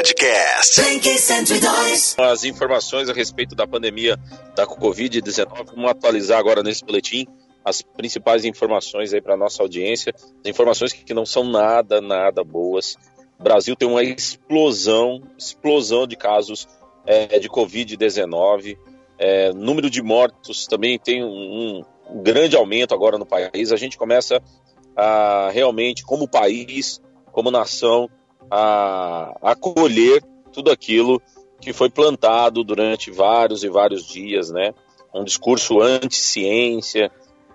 Podcast. Blink 102. As informações a respeito da pandemia da Covid-19, vamos atualizar agora nesse boletim as principais informações aí para nossa audiência, as informações que não são nada, nada boas. O Brasil tem uma explosão, explosão de casos é, de Covid-19. É, número de mortos também tem um, um grande aumento agora no país. A gente começa a realmente, como país, como nação, a acolher tudo aquilo que foi plantado durante vários e vários dias, né? Um discurso anti-ciência,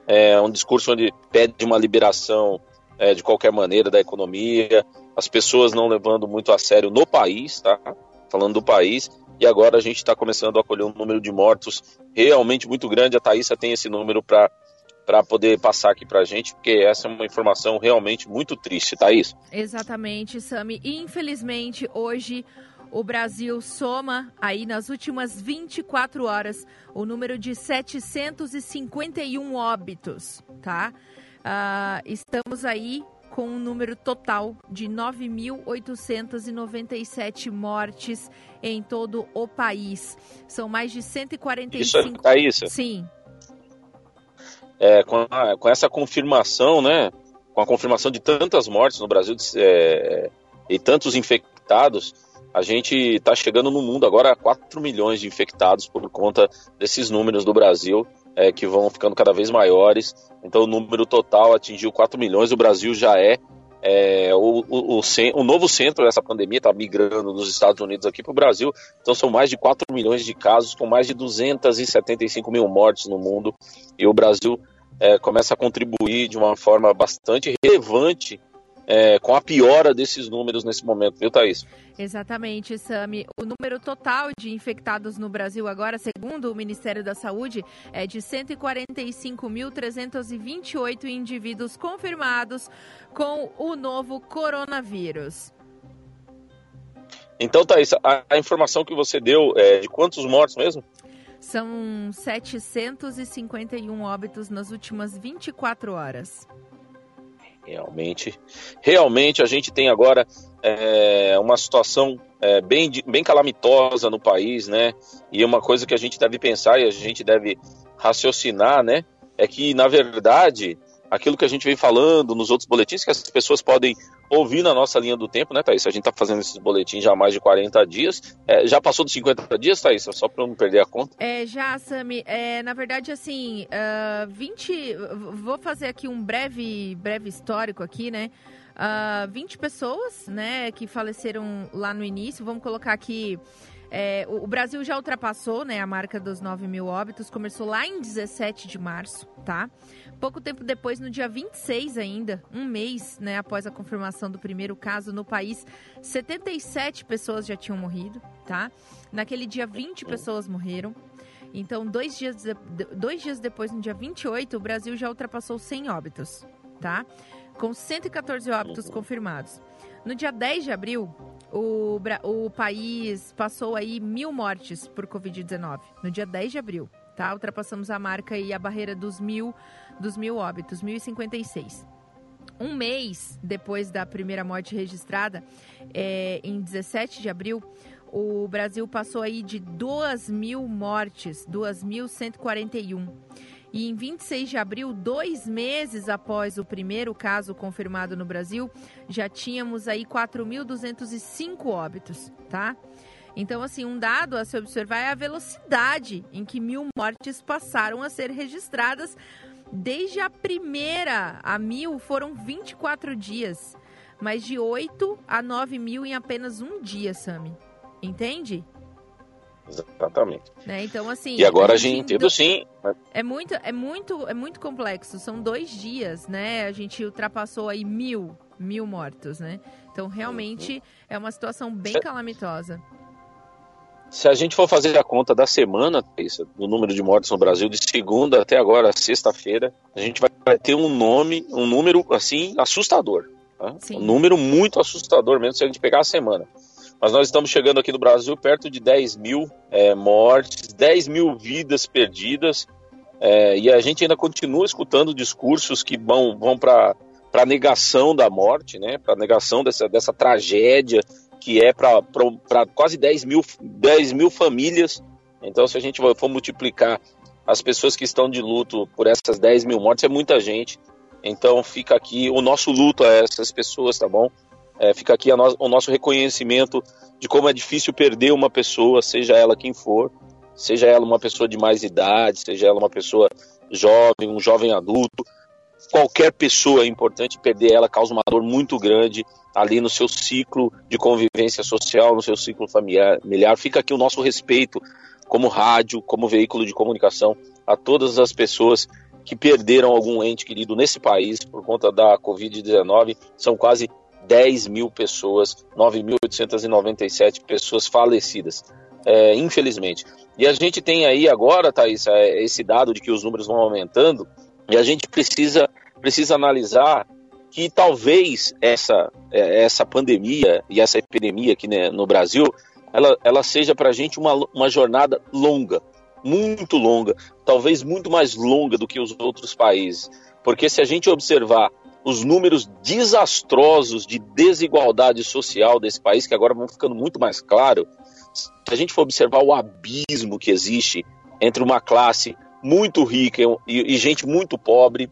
é, um discurso onde pede uma liberação é, de qualquer maneira da economia, as pessoas não levando muito a sério no país, tá? Falando do país, e agora a gente está começando a acolher um número de mortos realmente muito grande. A Thaísa tem esse número para para poder passar aqui para a gente, porque essa é uma informação realmente muito triste, Thaís. Exatamente, Sami. Infelizmente, hoje o Brasil soma aí nas últimas 24 horas o número de 751 óbitos, tá? Uh, estamos aí com um número total de 9.897 mortes em todo o país. São mais de 145... Isso, é isso? Sim é, com, a, com, essa confirmação, né, com a confirmação de tantas mortes no Brasil é, e tantos infectados, a gente está chegando no mundo agora a 4 milhões de infectados por conta desses números do Brasil, é, que vão ficando cada vez maiores. Então o número total atingiu 4 milhões, o Brasil já é, é o, o, o, o, novo centro dessa pandemia, está migrando dos Estados Unidos aqui para o Brasil. Então são mais de 4 milhões de casos, com mais de 275 mil mortes no mundo. E o Brasil é, começa a contribuir de uma forma bastante relevante é, com a piora desses números nesse momento, viu, Thaís? Exatamente, Sami. O número total de infectados no Brasil agora, segundo o Ministério da Saúde, é de 145.328 indivíduos confirmados com o novo coronavírus. Então, Thaís, a, a informação que você deu é de quantos mortos mesmo? São 751 óbitos nas últimas 24 horas. Realmente, realmente a gente tem agora é, uma situação é, bem, bem calamitosa no país, né? E uma coisa que a gente deve pensar e a gente deve raciocinar, né? É que, na verdade, aquilo que a gente vem falando nos outros boletins, que as pessoas podem ouvir na nossa linha do tempo, né, Thaís? A gente está fazendo esses boletins já há mais de 40 dias. É, já passou dos 50 dias, Thaís? Só para não perder a conta. É, já, Sami. É, na verdade, assim, uh, ah, 20. Vou fazer aqui um breve, breve histórico aqui, né? Uh, ah, 20 pessoas, né, que faleceram lá no início. Vamos colocar aqui. É, o Brasil já ultrapassou né, a marca dos 9 mil óbitos, começou lá em 17 de março, tá? Pouco tempo depois, no dia 26 ainda, um mês né, após a confirmação do primeiro caso no país, 77 pessoas já tinham morrido, tá? Naquele dia, 20 pessoas morreram. Então, dois dias, dois dias depois, no dia 28, o Brasil já ultrapassou 100 óbitos, tá? Com 114 óbitos confirmados. No dia 10 de abril, o, o país passou aí mil mortes por Covid-19. No dia 10 de abril, tá? Ultrapassamos a marca e a barreira dos mil dos mil óbitos, 1.056. Um mês depois da primeira morte registrada, é, em 17 de abril, o Brasil passou aí de 2 mil mortes, 2.141. E em 26 de abril, dois meses após o primeiro caso confirmado no Brasil, já tínhamos aí 4.205 óbitos, tá? Então, assim, um dado a se observar é a velocidade em que mil mortes passaram a ser registradas Desde a primeira a mil foram 24 dias, mas de 8 a 9 mil em apenas um dia, Sami. Entende? Exatamente. Né? Então, assim. E agora a gente entende sim. É muito, é muito, é muito complexo. São dois dias, né? A gente ultrapassou aí mil, mil mortos, né? Então, realmente uhum. é uma situação bem calamitosa se a gente for fazer a conta da semana, do número de mortes no Brasil, de segunda até agora, sexta-feira, a gente vai ter um nome, um número assim assustador. Tá? Um número muito assustador mesmo se a gente pegar a semana. Mas nós estamos chegando aqui no Brasil perto de 10 mil é, mortes, 10 mil vidas perdidas, é, e a gente ainda continua escutando discursos que vão, vão para a negação da morte, né, para a negação dessa, dessa tragédia que é para quase 10 mil, 10 mil famílias. Então, se a gente for multiplicar as pessoas que estão de luto por essas 10 mil mortes, é muita gente. Então, fica aqui o nosso luto a essas pessoas, tá bom? É, fica aqui no, o nosso reconhecimento de como é difícil perder uma pessoa, seja ela quem for, seja ela uma pessoa de mais idade, seja ela uma pessoa jovem, um jovem adulto. Qualquer pessoa é importante perder ela causa uma dor muito grande ali no seu ciclo de convivência social, no seu ciclo familiar. Fica aqui o nosso respeito como rádio, como veículo de comunicação a todas as pessoas que perderam algum ente querido nesse país por conta da Covid-19. São quase 10 mil pessoas, 9.897 pessoas falecidas, é, infelizmente. E a gente tem aí agora, Thaís, é, esse dado de que os números vão aumentando, e a gente precisa, precisa analisar que talvez essa, é, essa pandemia e essa epidemia aqui né, no Brasil, ela, ela seja para a gente uma, uma jornada longa, muito longa, talvez muito mais longa do que os outros países. Porque se a gente observar os números desastrosos de desigualdade social desse país, que agora vão ficando muito mais claro, se a gente for observar o abismo que existe entre uma classe muito rica e, e gente muito pobre,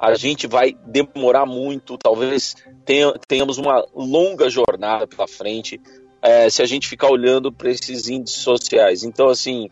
a gente vai demorar muito, talvez tenha, tenhamos uma longa jornada pela frente é, se a gente ficar olhando para esses índices sociais. Então, assim,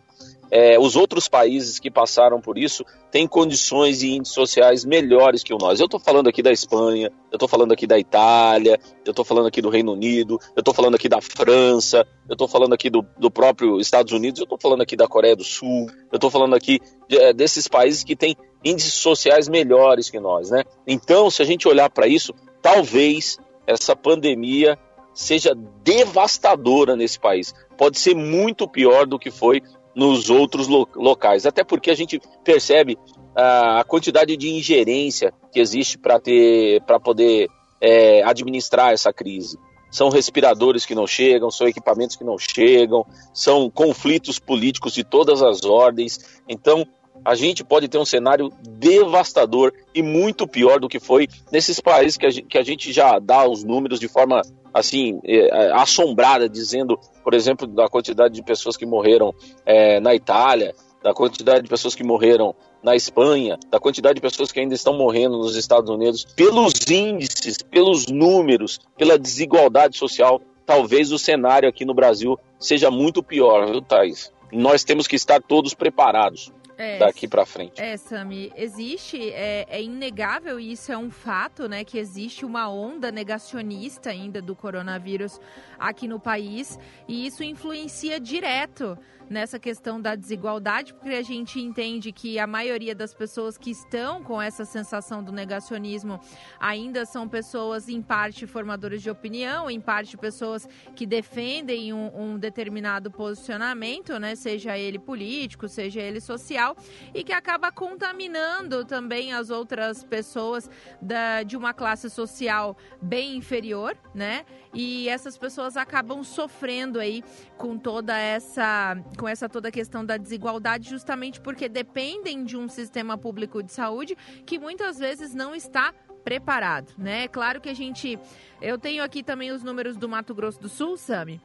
é, os outros países que passaram por isso têm condições e índices sociais melhores que o nós. Eu estou falando aqui da Espanha, eu estou falando aqui da Itália, eu estou falando aqui do Reino Unido, eu estou falando aqui da França, eu estou falando aqui do, do próprio Estados Unidos, eu estou falando aqui da Coreia do Sul, eu estou falando aqui de, é, desses países que têm índices sociais melhores que nós, né? Então, se a gente olhar para isso, talvez essa pandemia seja devastadora nesse país. Pode ser muito pior do que foi nos outros lo locais. Até porque a gente percebe a, a quantidade de ingerência que existe para ter para poder é, administrar essa crise. São respiradores que não chegam, são equipamentos que não chegam, são conflitos políticos de todas as ordens. Então, a gente pode ter um cenário devastador e muito pior do que foi nesses países que a gente, que a gente já dá os números de forma assim, é, é, assombrada, dizendo, por exemplo, da quantidade de pessoas que morreram é, na Itália, da quantidade de pessoas que morreram na Espanha, da quantidade de pessoas que ainda estão morrendo nos Estados Unidos, pelos índices, pelos números, pela desigualdade social, talvez o cenário aqui no Brasil seja muito pior, viu, Thais? Nós temos que estar todos preparados é, daqui para frente. É, Sami, existe, é, é, inegável e isso é um fato, né, que existe uma onda negacionista ainda do coronavírus aqui no país e isso influencia direto nessa questão da desigualdade, porque a gente entende que a maioria das pessoas que estão com essa sensação do negacionismo ainda são pessoas, em parte, formadoras de opinião, em parte, pessoas que defendem um, um determinado posicionamento, né, seja ele político, seja ele social, e que acaba contaminando também as outras pessoas da, de uma classe social bem inferior, né? E essas pessoas acabam sofrendo aí com toda essa com essa toda a questão da desigualdade, justamente porque dependem de um sistema público de saúde que muitas vezes não está preparado, né? É claro que a gente, eu tenho aqui também os números do Mato Grosso do Sul, Sami,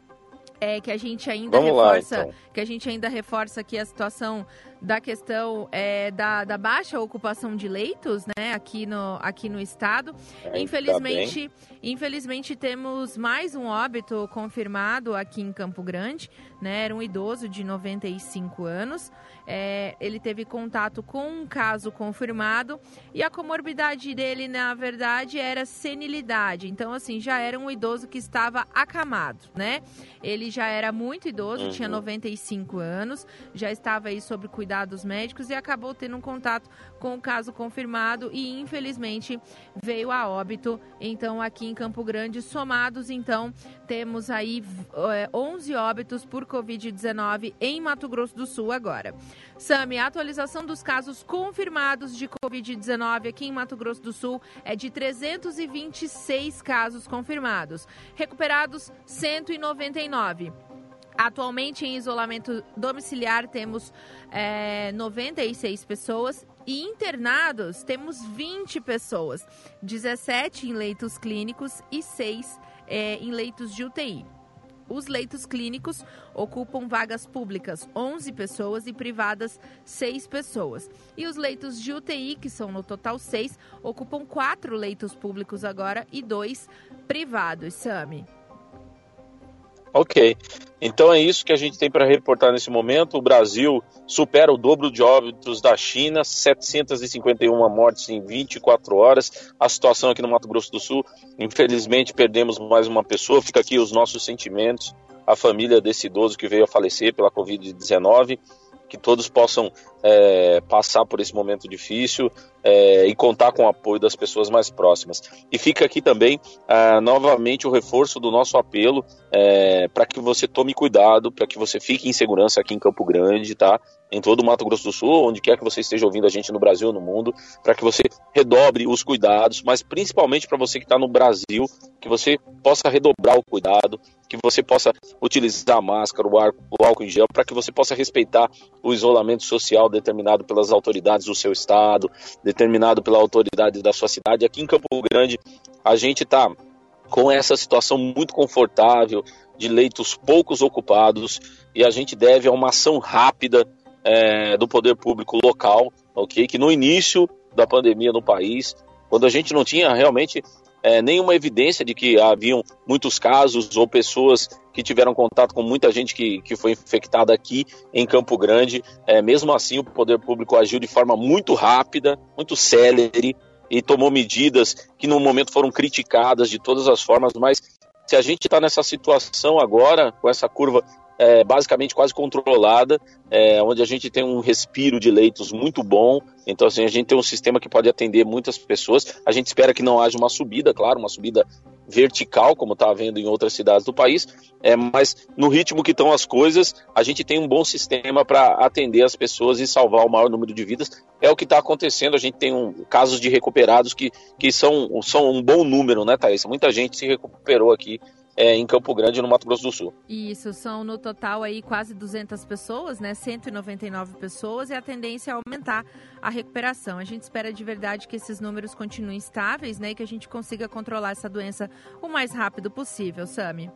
é que a gente ainda Vamos reforça, lá, então. que a gente ainda reforça aqui a situação da questão é, da, da, baixa ocupação de leitos, né, aqui no, aqui no estado. É, infelizmente, tá infelizmente temos mais um óbito confirmado aqui em Campo Grande, né, era um idoso de 95 anos. É, ele teve contato com um caso confirmado e a comorbidade dele, na verdade, era senilidade. Então, assim, já era um idoso que estava acamado, né? Ele já era muito idoso, uhum. tinha 95 anos, já estava aí sob cuidado cuidados médicos e acabou tendo um contato com o caso confirmado e infelizmente veio a óbito. Então, aqui em Campo Grande, somados, então, temos aí é, 11 óbitos por Covid-19 em Mato Grosso do Sul agora. Sami, a atualização dos casos confirmados de Covid-19 aqui em Mato Grosso do Sul é de 326 casos confirmados. Recuperados, 199. Atualmente, em isolamento domiciliar, temos é, 96 pessoas e internados temos 20 pessoas, 17 em leitos clínicos e 6 é, em leitos de UTI. Os leitos clínicos ocupam vagas públicas 11 pessoas e privadas 6 pessoas. E os leitos de UTI, que são no total 6, ocupam 4 leitos públicos agora e 2 privados. Sami. Ok. Então é isso que a gente tem para reportar nesse momento. O Brasil supera o dobro de óbitos da China, 751 mortes em 24 horas. A situação aqui no Mato Grosso do Sul, infelizmente perdemos mais uma pessoa. Fica aqui os nossos sentimentos à família desse idoso que veio a falecer pela Covid-19 que todos possam é, passar por esse momento difícil é, e contar com o apoio das pessoas mais próximas. E fica aqui também ah, novamente o reforço do nosso apelo é, para que você tome cuidado, para que você fique em segurança aqui em Campo Grande, tá? Em todo o Mato Grosso do Sul, onde quer que você esteja ouvindo a gente no Brasil no mundo, para que você redobre os cuidados, mas principalmente para você que está no Brasil, que você possa redobrar o cuidado, que você possa utilizar a máscara, o, ar, o álcool em gel, para que você possa respeitar o isolamento social determinado pelas autoridades do seu estado, determinado pela autoridade da sua cidade. Aqui em Campo Grande, a gente está com essa situação muito confortável de leitos poucos ocupados e a gente deve a uma ação rápida é, do poder público local, ok? Que no início da pandemia no país, quando a gente não tinha realmente é, nenhuma evidência de que haviam muitos casos ou pessoas que tiveram contato com muita gente que, que foi infectada aqui em Campo Grande. É, mesmo assim, o poder público agiu de forma muito rápida, muito célere e tomou medidas que no momento foram criticadas de todas as formas, mas se a gente está nessa situação agora, com essa curva é, basicamente quase controlada, é, onde a gente tem um respiro de leitos muito bom. Então, assim, a gente tem um sistema que pode atender muitas pessoas. A gente espera que não haja uma subida, claro, uma subida vertical, como está havendo em outras cidades do país, é, mas no ritmo que estão as coisas, a gente tem um bom sistema para atender as pessoas e salvar o maior número de vidas. É o que está acontecendo, a gente tem um, casos de recuperados que, que são, são um bom número, né, Thaís? Muita gente se recuperou aqui é, em Campo Grande, no Mato Grosso do Sul. Isso, são no total aí quase 200 pessoas, né? 199 pessoas e a tendência é aumentar a recuperação. A gente espera de verdade que esses números continuem estáveis, né? E que a gente consiga controlar essa doença o mais rápido possível, Sami.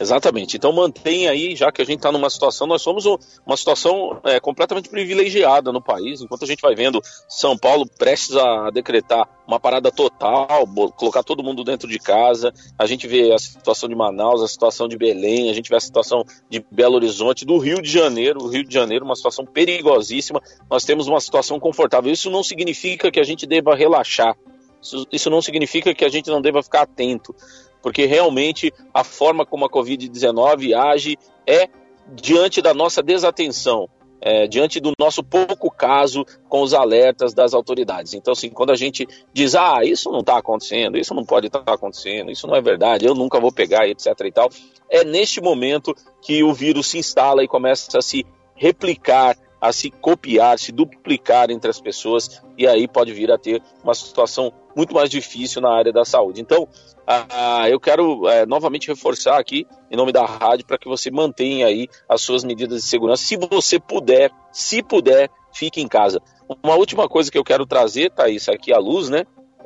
Exatamente. Então mantém aí, já que a gente está numa situação, nós somos uma situação é, completamente privilegiada no país, enquanto a gente vai vendo São Paulo prestes a decretar uma parada total, colocar todo mundo dentro de casa, a gente vê a situação de Manaus, a situação de Belém, a gente vê a situação de Belo Horizonte, do Rio de Janeiro, o Rio de Janeiro, uma situação perigosíssima, nós temos uma situação confortável. Isso não significa que a gente deva relaxar, isso, isso não significa que a gente não deva ficar atento porque realmente a forma como a Covid-19 age é diante da nossa desatenção, é, diante do nosso pouco caso com os alertas das autoridades. Então, assim, quando a gente diz, ah, isso não está acontecendo, isso não pode estar tá acontecendo, isso não é verdade, eu nunca vou pegar, etc e tal, é neste momento que o vírus se instala e começa a se replicar, a se copiar, se duplicar entre as pessoas, e aí pode vir a ter uma situação muito mais difícil na área da saúde. Então, ah, eu quero é, novamente reforçar aqui, em nome da rádio, para que você mantenha aí as suas medidas de segurança. Se você puder, se puder, fique em casa. Uma última coisa que eu quero trazer, Thaís, aqui à luz, né?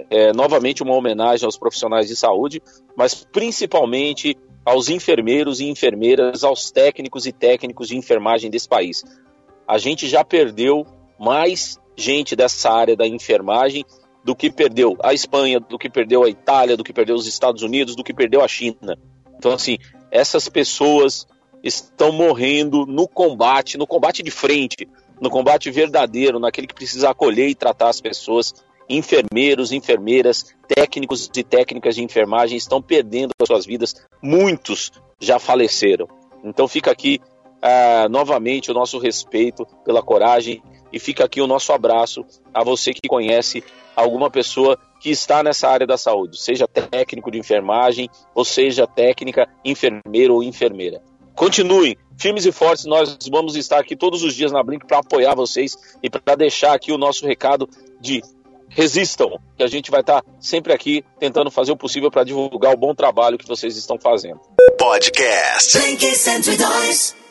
É, novamente uma homenagem aos profissionais de saúde, mas principalmente aos enfermeiros e enfermeiras, aos técnicos e técnicos de enfermagem desse país. A gente já perdeu mais gente dessa área da enfermagem do que perdeu a Espanha, do que perdeu a Itália, do que perdeu os Estados Unidos, do que perdeu a China. Então, assim, essas pessoas estão morrendo no combate, no combate de frente, no combate verdadeiro, naquele que precisa acolher e tratar as pessoas. Enfermeiros, enfermeiras, técnicos e técnicas de enfermagem estão perdendo as suas vidas. Muitos já faleceram. Então fica aqui uh, novamente o nosso respeito pela coragem e fica aqui o nosso abraço a você que conhece alguma pessoa que está nessa área da saúde, seja técnico de enfermagem, ou seja técnica, enfermeiro ou enfermeira. Continuem firmes e fortes, nós vamos estar aqui todos os dias na Blink para apoiar vocês e para deixar aqui o nosso recado de resistam, que a gente vai estar sempre aqui tentando fazer o possível para divulgar o bom trabalho que vocês estão fazendo. Podcast. Blink 102.